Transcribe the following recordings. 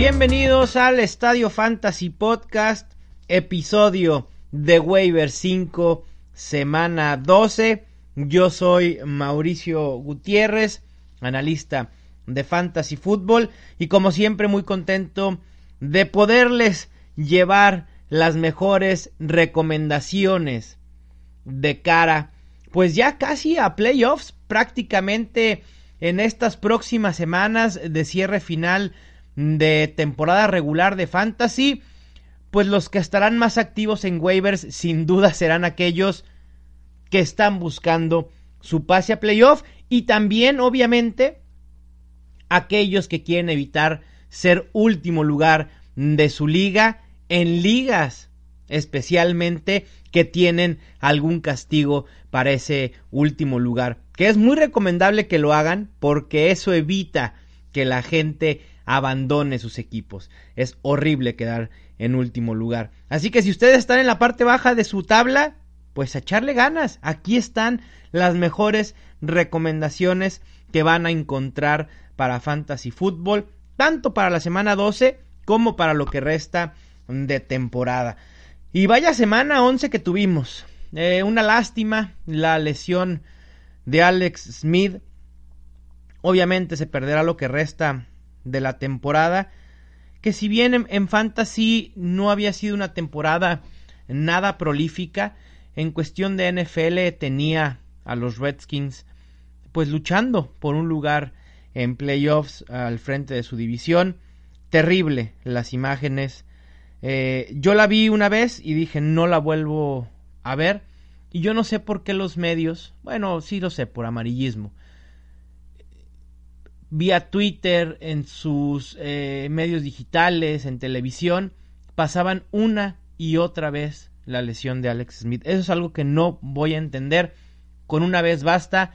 Bienvenidos al Estadio Fantasy Podcast, episodio de Waiver 5, semana 12. Yo soy Mauricio Gutiérrez, analista de Fantasy Football y como siempre muy contento de poderles llevar las mejores recomendaciones de cara pues ya casi a playoffs prácticamente en estas próximas semanas de cierre final de temporada regular de Fantasy, pues los que estarán más activos en waivers sin duda serán aquellos que están buscando su pase a playoff y también obviamente aquellos que quieren evitar ser último lugar de su liga en ligas especialmente que tienen algún castigo para ese último lugar. Que es muy recomendable que lo hagan porque eso evita que la gente abandone sus equipos. Es horrible quedar en último lugar. Así que si ustedes están en la parte baja de su tabla, pues a echarle ganas. Aquí están las mejores recomendaciones que van a encontrar para Fantasy Football, tanto para la semana 12 como para lo que resta de temporada. Y vaya semana 11 que tuvimos. Eh, una lástima la lesión de Alex Smith. Obviamente se perderá lo que resta de la temporada, que si bien en, fantasy no había sido una temporada nada prolífica, en cuestión de NFL tenía a los Redskins pues luchando por un lugar en playoffs al frente de su división. Terrible las imágenes. Eh, yo la vi una vez y dije no la vuelvo a ver. Y yo no sé por qué los medios, bueno, sí lo sé, por amarillismo, vía Twitter, en sus eh, medios digitales, en televisión, pasaban una y otra vez la lesión de Alex Smith. Eso es algo que no voy a entender. Con una vez basta.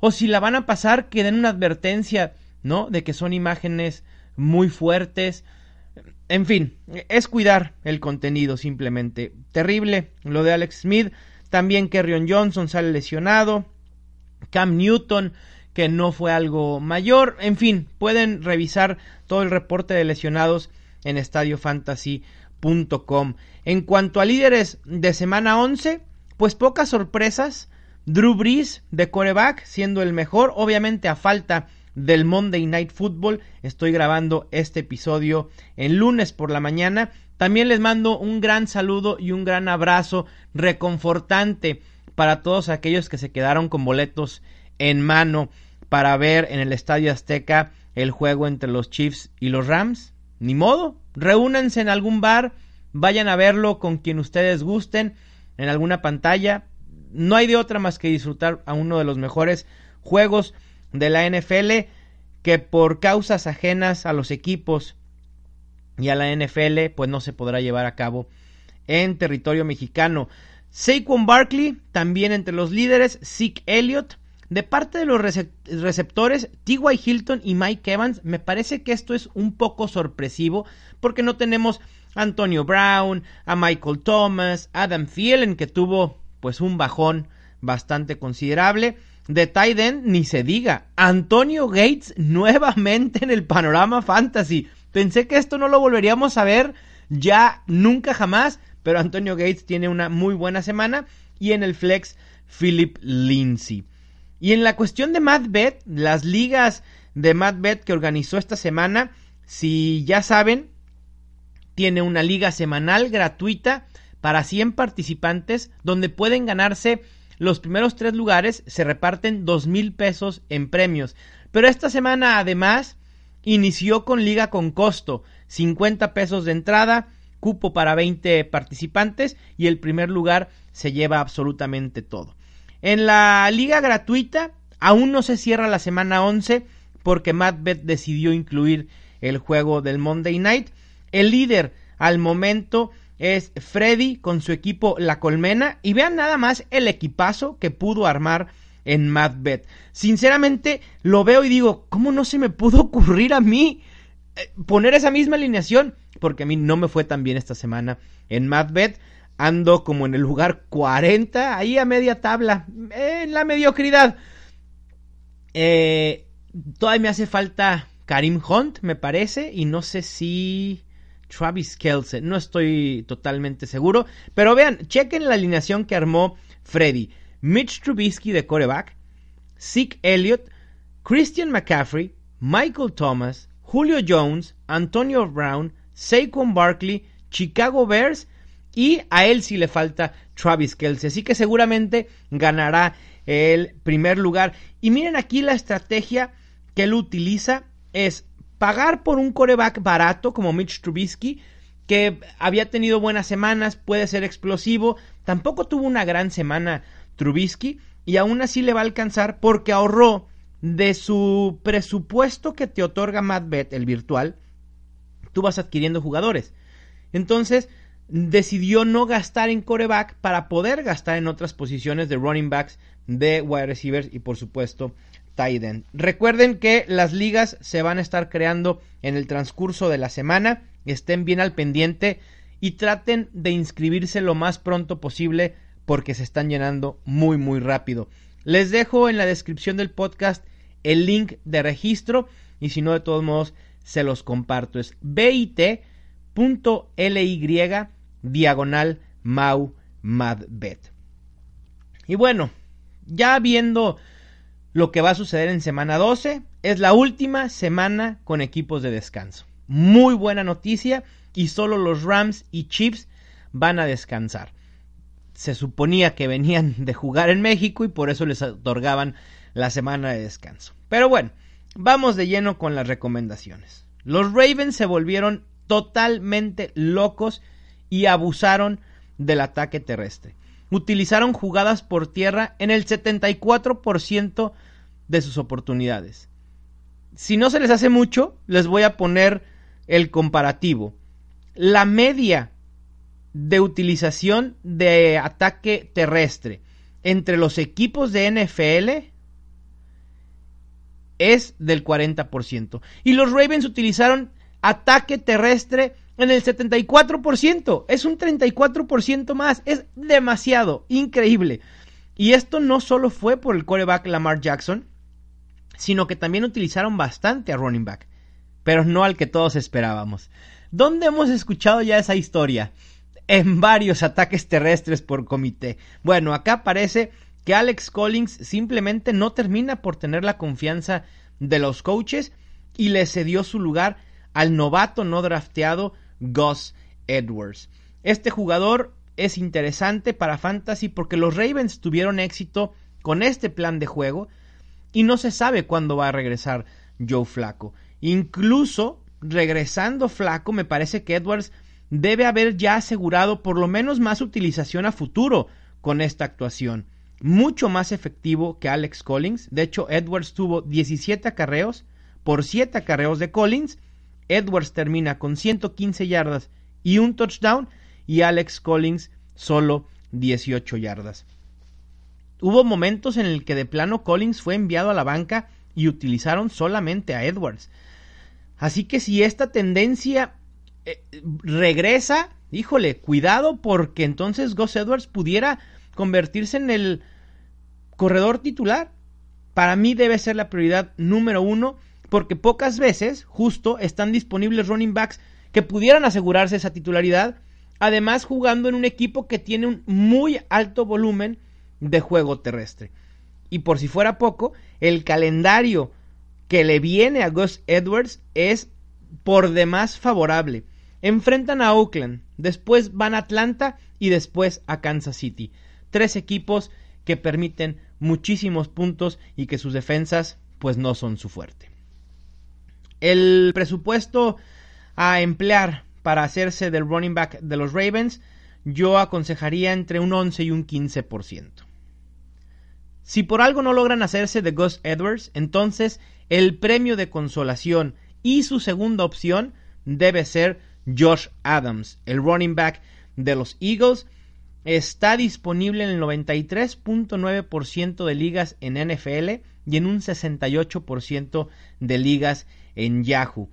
O si la van a pasar, que den una advertencia, ¿no? De que son imágenes muy fuertes. En fin, es cuidar el contenido simplemente. Terrible lo de Alex Smith. También Kerrion Johnson sale lesionado. Cam Newton que no fue algo mayor. En fin, pueden revisar todo el reporte de lesionados en estadiofantasy.com. En cuanto a líderes de semana 11, pues pocas sorpresas. Drew Brees de coreback siendo el mejor, obviamente a falta del Monday Night Football. Estoy grabando este episodio en lunes por la mañana. También les mando un gran saludo y un gran abrazo reconfortante para todos aquellos que se quedaron con boletos en mano para ver en el Estadio Azteca el juego entre los Chiefs y los Rams. Ni modo, reúnanse en algún bar, vayan a verlo con quien ustedes gusten, en alguna pantalla. No hay de otra más que disfrutar a uno de los mejores juegos de la NFL que por causas ajenas a los equipos y a la NFL pues no se podrá llevar a cabo en territorio mexicano. Saquon Barkley también entre los líderes, Zeke Elliott de parte de los receptores, T.Y. Hilton y Mike Evans, me parece que esto es un poco sorpresivo porque no tenemos a Antonio Brown, a Michael Thomas, Adam Thielen que tuvo pues un bajón bastante considerable. De Tyden ni se diga. Antonio Gates nuevamente en el panorama fantasy. Pensé que esto no lo volveríamos a ver ya nunca jamás, pero Antonio Gates tiene una muy buena semana y en el flex Philip Lindsay. Y en la cuestión de MadBet, las ligas de MadBet que organizó esta semana, si ya saben, tiene una liga semanal gratuita para 100 participantes donde pueden ganarse los primeros tres lugares, se reparten dos mil pesos en premios. Pero esta semana además inició con liga con costo, 50 pesos de entrada, cupo para 20 participantes y el primer lugar se lleva absolutamente todo. En la liga gratuita aún no se cierra la semana 11 porque MadBet decidió incluir el juego del Monday Night. El líder al momento es Freddy con su equipo La Colmena y vean nada más el equipazo que pudo armar en MadBet. Sinceramente lo veo y digo, ¿cómo no se me pudo ocurrir a mí eh, poner esa misma alineación? Porque a mí no me fue tan bien esta semana en MadBet ando como en el lugar 40, ahí a media tabla, en la mediocridad. Eh, todavía me hace falta Karim Hunt, me parece, y no sé si Travis Kelce, no estoy totalmente seguro, pero vean, chequen la alineación que armó Freddy. Mitch Trubisky de coreback, Zeke Elliott, Christian McCaffrey, Michael Thomas, Julio Jones, Antonio Brown, Saquon Barkley, Chicago Bears y a él sí le falta Travis Kelce. Así que seguramente ganará el primer lugar. Y miren aquí la estrategia que él utiliza es pagar por un coreback barato como Mitch Trubisky, que había tenido buenas semanas, puede ser explosivo, tampoco tuvo una gran semana Trubisky y aún así le va a alcanzar porque ahorró de su presupuesto que te otorga MadBet, el virtual, tú vas adquiriendo jugadores. Entonces, decidió no gastar en coreback para poder gastar en otras posiciones de running backs, de wide receivers y por supuesto tight end. Recuerden que las ligas se van a estar creando en el transcurso de la semana. Estén bien al pendiente y traten de inscribirse lo más pronto posible porque se están llenando muy muy rápido. Les dejo en la descripción del podcast el link de registro y si no de todos modos se los comparto. Es bit.ly diagonal mau madbet. Y bueno, ya viendo lo que va a suceder en semana 12, es la última semana con equipos de descanso. Muy buena noticia y solo los Rams y Chiefs van a descansar. Se suponía que venían de jugar en México y por eso les otorgaban la semana de descanso. Pero bueno, vamos de lleno con las recomendaciones. Los Ravens se volvieron totalmente locos y abusaron del ataque terrestre. Utilizaron jugadas por tierra en el 74% de sus oportunidades. Si no se les hace mucho, les voy a poner el comparativo. La media de utilización de ataque terrestre entre los equipos de NFL es del 40%. Y los Ravens utilizaron ataque terrestre en el 74%. Es un 34% más. Es demasiado. Increíble. Y esto no solo fue por el quarterback Lamar Jackson, sino que también utilizaron bastante a running back. Pero no al que todos esperábamos. ¿Dónde hemos escuchado ya esa historia? En varios ataques terrestres por comité. Bueno, acá parece que Alex Collins simplemente no termina por tener la confianza de los coaches y le cedió su lugar al novato no drafteado Gus Edwards. Este jugador es interesante para Fantasy porque los Ravens tuvieron éxito con este plan de juego y no se sabe cuándo va a regresar Joe Flaco. Incluso regresando Flaco, me parece que Edwards debe haber ya asegurado por lo menos más utilización a futuro con esta actuación mucho más efectivo que Alex Collins. De hecho, Edwards tuvo 17 acarreos por 7 acarreos de Collins. Edwards termina con 115 yardas y un touchdown y Alex Collins solo 18 yardas. Hubo momentos en el que de plano Collins fue enviado a la banca y utilizaron solamente a Edwards. Así que si esta tendencia eh, regresa, híjole, cuidado porque entonces Gus Edwards pudiera convertirse en el corredor titular. Para mí debe ser la prioridad número uno porque pocas veces justo están disponibles running backs que pudieran asegurarse esa titularidad, además jugando en un equipo que tiene un muy alto volumen de juego terrestre. Y por si fuera poco, el calendario que le viene a Gus Edwards es por demás favorable. Enfrentan a Oakland, después van a Atlanta y después a Kansas City tres equipos que permiten muchísimos puntos y que sus defensas pues no son su fuerte. El presupuesto a emplear para hacerse del running back de los Ravens yo aconsejaría entre un 11 y un 15%. Si por algo no logran hacerse de Gus Edwards, entonces el premio de consolación y su segunda opción debe ser Josh Adams, el running back de los Eagles, Está disponible en el 93.9% de ligas en NFL y en un 68% de ligas en Yahoo.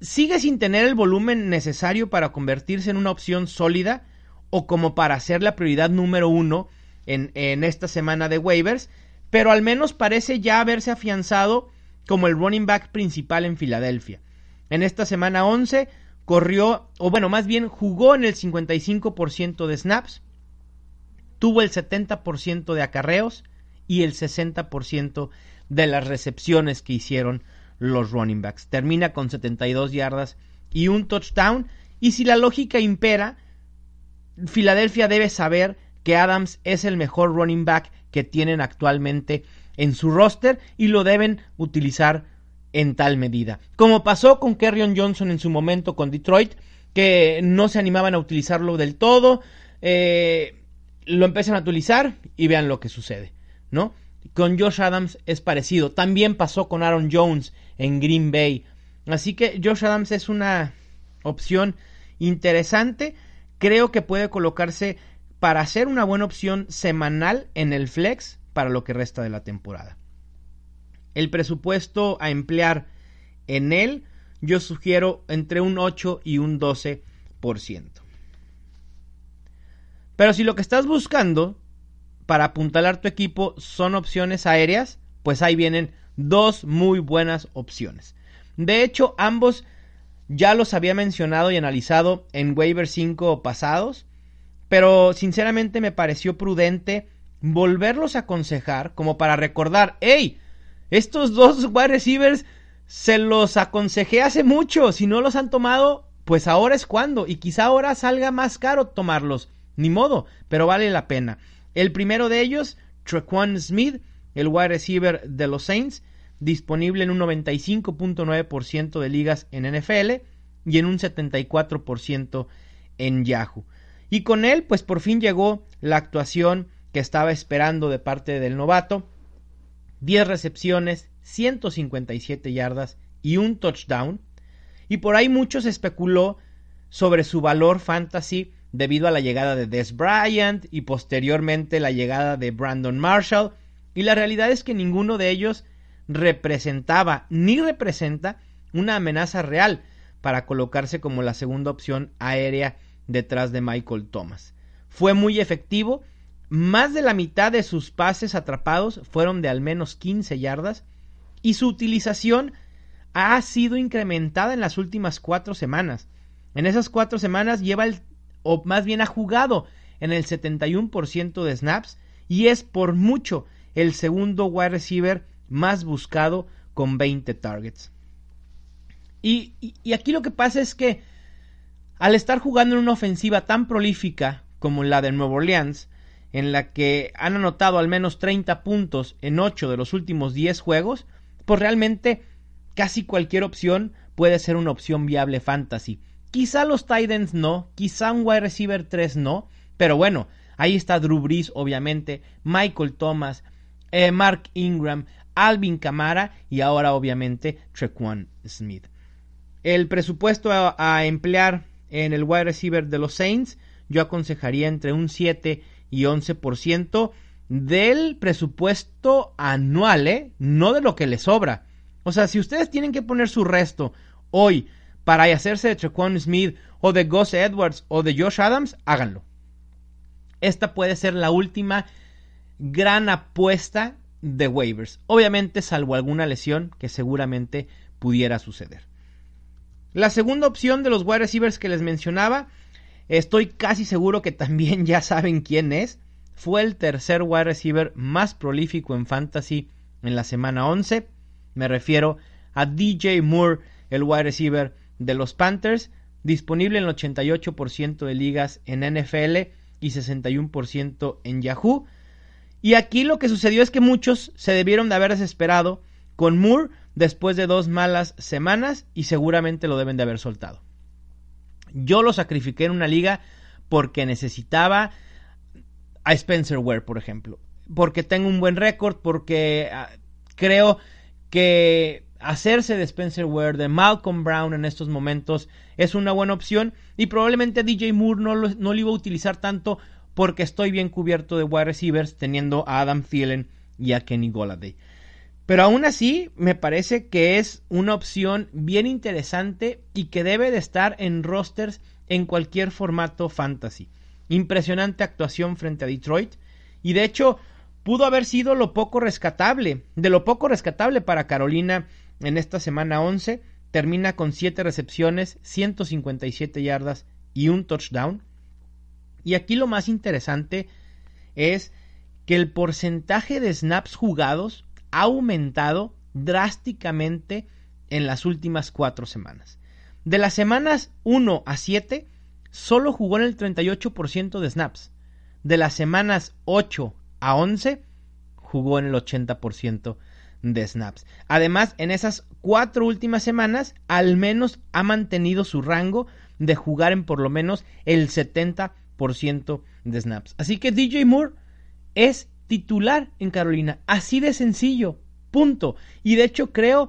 Sigue sin tener el volumen necesario para convertirse en una opción sólida o como para ser la prioridad número uno en, en esta semana de waivers, pero al menos parece ya haberse afianzado como el running back principal en Filadelfia. En esta semana 11 corrió, o bueno, más bien jugó en el 55% de snaps, tuvo el 70% de acarreos y el 60% de las recepciones que hicieron los running backs. Termina con 72 yardas y un touchdown. Y si la lógica impera, Filadelfia debe saber que Adams es el mejor running back que tienen actualmente en su roster y lo deben utilizar en tal medida. Como pasó con Kerryon Johnson en su momento con Detroit, que no se animaban a utilizarlo del todo, eh, lo empiezan a utilizar y vean lo que sucede, Con Josh Adams es parecido. También pasó con Aaron Jones en Green Bay. Así que Josh Adams es una opción interesante. Creo que puede colocarse para ser una buena opción semanal en el flex para lo que resta de la temporada. El presupuesto a emplear en él yo sugiero entre un 8 y un 12%. Pero si lo que estás buscando para apuntalar tu equipo son opciones aéreas, pues ahí vienen dos muy buenas opciones. De hecho, ambos ya los había mencionado y analizado en Waiver 5 pasados, pero sinceramente me pareció prudente volverlos a aconsejar como para recordar, hey, estos dos wide receivers se los aconsejé hace mucho, si no los han tomado, pues ahora es cuando, y quizá ahora salga más caro tomarlos, ni modo, pero vale la pena. El primero de ellos, Trequan Smith, el wide receiver de los Saints, disponible en un 95.9% de ligas en NFL y en un 74% en Yahoo. Y con él, pues por fin llegó la actuación que estaba esperando de parte del novato. 10 recepciones, 157 yardas y un touchdown. Y por ahí muchos especuló sobre su valor fantasy debido a la llegada de Des Bryant y posteriormente la llegada de Brandon Marshall. Y la realidad es que ninguno de ellos representaba ni representa una amenaza real para colocarse como la segunda opción aérea detrás de Michael Thomas. Fue muy efectivo, más de la mitad de sus pases atrapados fueron de al menos 15 yardas y su utilización ha sido incrementada en las últimas cuatro semanas. En esas cuatro semanas lleva el, o más bien ha jugado en el 71% de snaps y es por mucho el segundo wide receiver más buscado con 20 targets. Y, y, aquí lo que pasa es que al estar jugando en una ofensiva tan prolífica como la de Nueva Orleans, en la que han anotado al menos 30 puntos en 8 de los últimos 10 juegos, pues realmente casi cualquier opción puede ser una opción viable fantasy. Quizá los Titans no, quizá un wide receiver 3 no, pero bueno, ahí está Drew Brees obviamente, Michael Thomas, eh, Mark Ingram, Alvin Camara y ahora obviamente Trequan Smith. El presupuesto a, emplear en el wide receiver de los Saints yo aconsejaría entre un 7 y 11% del presupuesto anual, ¿eh? no de lo que les sobra. O sea, si ustedes tienen que poner su resto hoy para hacerse de Trequan Smith o de Gus Edwards o de Josh Adams, háganlo. Esta puede ser la última gran apuesta de waivers. Obviamente, salvo alguna lesión que seguramente pudiera suceder. La segunda opción de los wide receivers que les mencionaba, estoy casi seguro que también ya saben quién es. Fue el tercer wide receiver más prolífico en fantasy en la semana 11. Me refiero a DJ Moore, el wide receiver de los Panthers, disponible en el 88% de ligas en NFL y 61% en Yahoo. Y aquí lo que sucedió es que muchos se debieron de haber desesperado con Moore después de dos malas semanas y seguramente lo deben de haber soltado. Yo lo sacrifiqué en una liga porque necesitaba a Spencer Ware, por ejemplo. Porque tengo un buen récord, porque ah, creo que hacerse de Spencer Ware, de Malcolm Brown en estos momentos es una buena opción y probablemente DJ Moore no lo, no lo iba a utilizar tanto porque estoy bien cubierto de wide receivers teniendo a Adam Thielen y a Kenny Golladay. Pero aún así, me parece que es una opción bien interesante y que debe de estar en rosters en cualquier formato fantasy. Impresionante actuación frente a Detroit. Y de hecho, pudo haber sido lo poco rescatable, de lo poco rescatable para Carolina en esta semana 11. Termina con 7 recepciones, 157 yardas y un touchdown. Y aquí lo más interesante es que el porcentaje de snaps jugados ha aumentado drásticamente en las últimas cuatro semanas. De las semanas 1 a 7, solo jugó en el 38% de snaps. De las semanas 8 a 11, jugó en el 80% de snaps. Además, en esas cuatro últimas semanas, al menos ha mantenido su rango de jugar en por lo menos el 70% de snaps. Así que DJ Moore es titular en Carolina. Así de sencillo. Punto. Y de hecho creo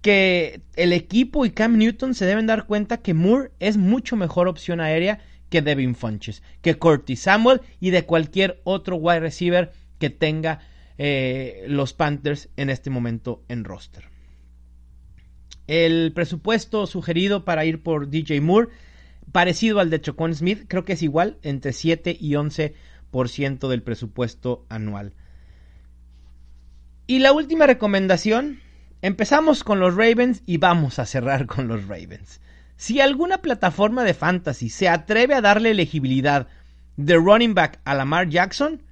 que el equipo y Cam Newton se deben dar cuenta que Moore es mucho mejor opción aérea que Devin Funches, que Curtis Samuel y de cualquier otro wide receiver que tenga eh, los Panthers en este momento en roster. El presupuesto sugerido para ir por DJ Moore, parecido al de Chocon Smith, creo que es igual, entre 7 y 11% del presupuesto anual. Y la última recomendación, empezamos con los Ravens y vamos a cerrar con los Ravens. Si alguna plataforma de fantasy se atreve a darle elegibilidad de running back a Lamar Jackson,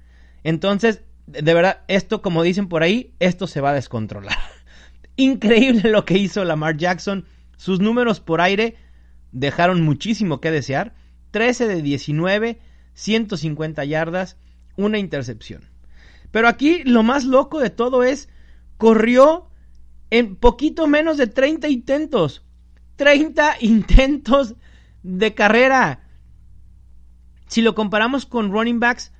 entonces, de verdad, esto como dicen por ahí, esto se va a descontrolar. Increíble lo que hizo Lamar Jackson. Sus números por aire dejaron muchísimo que desear. 13 de 19, 150 yardas, una intercepción. Pero aquí lo más loco de todo es, corrió en poquito menos de 30 intentos. 30 intentos de carrera. Si lo comparamos con running backs,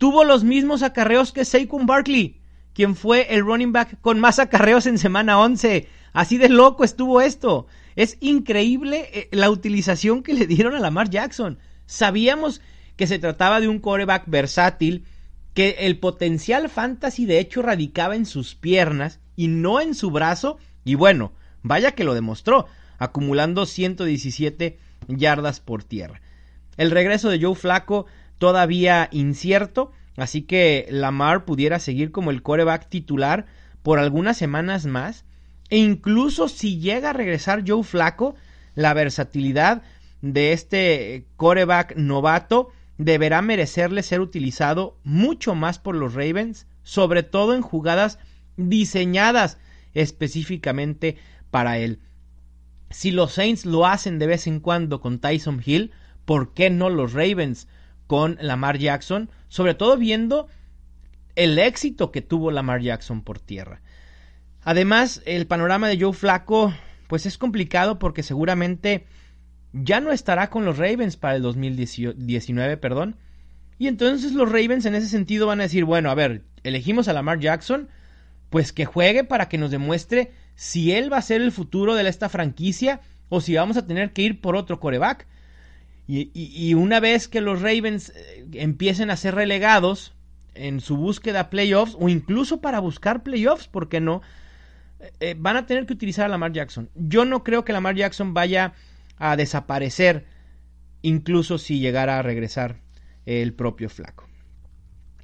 tuvo los mismos acarreos que Saquon Barkley quien fue el running back con más acarreos en semana 11. Así de loco estuvo esto. Es increíble eh, la utilización que le dieron a Lamar Jackson. Sabíamos que se trataba de un coreback versátil, que el potencial fantasy de hecho radicaba en sus piernas y no en su brazo. Y bueno, vaya que lo demostró, acumulando 117 yardas por tierra. El regreso de Joe Flaco todavía incierto, Así que Lamar pudiera seguir como el coreback titular por algunas semanas más. E incluso si llega a regresar Joe Flaco, la versatilidad de este coreback novato deberá merecerle ser utilizado mucho más por los Ravens, sobre todo en jugadas diseñadas específicamente para él. Si los Saints lo hacen de vez en cuando con Tyson Hill, ¿por qué no los Ravens? Con Lamar Jackson, sobre todo viendo el éxito que tuvo Lamar Jackson por tierra. Además, el panorama de Joe Flaco, pues es complicado porque seguramente ya no estará con los Ravens para el 2019, perdón. Y entonces los Ravens en ese sentido van a decir, bueno, a ver, elegimos a Lamar Jackson, pues que juegue para que nos demuestre si él va a ser el futuro de esta franquicia o si vamos a tener que ir por otro coreback. Y, una vez que los Ravens eh, empiecen a ser relegados en su búsqueda playoffs o incluso para buscar playoffs, ¿por qué no? Eh, eh, van a tener que utilizar a Lamar Jackson. Yo no creo que Lamar Jackson vaya a desaparecer incluso si llegara a regresar el propio flaco.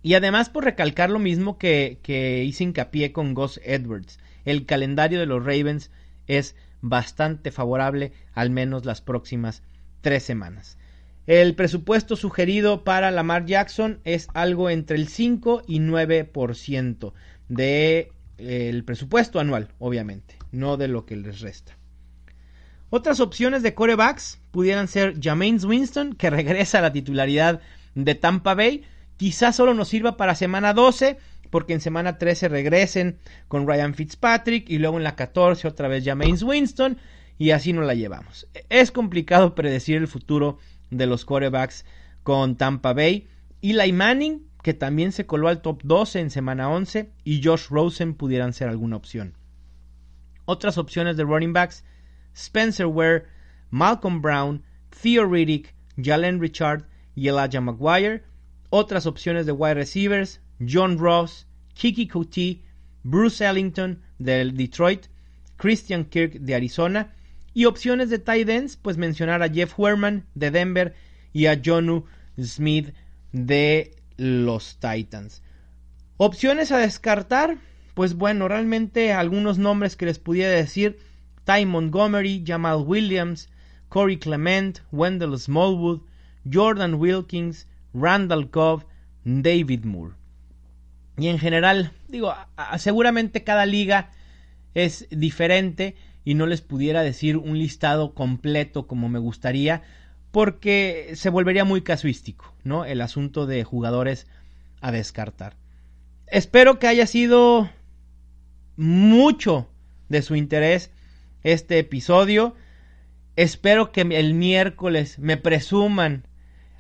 Y además por recalcar lo mismo que, que hice hincapié con Gus Edwards, el calendario de los Ravens es bastante favorable, al menos las próximas tres semanas. El presupuesto sugerido para Lamar Jackson es algo entre el 5 y 9% del de, presupuesto anual, obviamente, no de lo que les resta. Otras opciones de corebacks pudieran ser Jameis Winston, que regresa a la titularidad de Tampa Bay. Quizás solo nos sirva para semana 12, porque en semana 13 regresen con Ryan Fitzpatrick y luego en la 14 otra vez Jameis Winston y así nos la llevamos. Es complicado predecir el futuro de los quarterbacks con Tampa Bay. Eli Manning, que también se coló al top 12 en semana 11, y Josh Rosen pudieran ser alguna opción. Otras opciones de running backs, Spencer Ware, Malcolm Brown, Theo Riddick, Jalen Richard y Elijah Maguire. Otras opciones de wide receivers, John Ross, Kiki Couty, Bruce Ellington del Detroit, Christian Kirk de Arizona y opciones de tight ends, pues mencionar a Jeff Werman de Denver y a Jonu Smith de los Titans. Opciones a descartar, pues bueno, realmente algunos nombres que les pudiera decir, Ty Montgomery, Jamal Williams, Corey Clement, Wendell Smallwood, Jordan Wilkins, Randall Cobb, David Moore. Y en general, digo, seguramente cada liga es diferente y no les pudiera decir un listado completo como me gustaría, porque se volvería muy casuístico, ¿no? El asunto de jugadores a descartar. Espero que haya sido mucho de su interés este episodio. Espero que el miércoles me presuman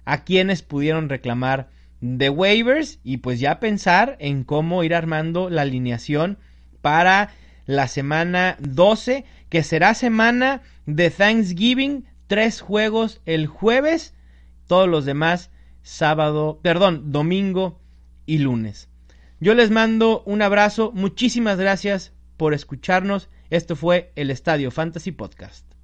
a quienes pudieron reclamar de waivers y pues ya pensar en cómo ir armando la alineación para la semana 12, que será semana de Thanksgiving, tres juegos el jueves, todos los demás sábado, perdón, domingo y lunes. Yo les mando un abrazo, muchísimas gracias por escucharnos. Esto fue el Estadio Fantasy Podcast.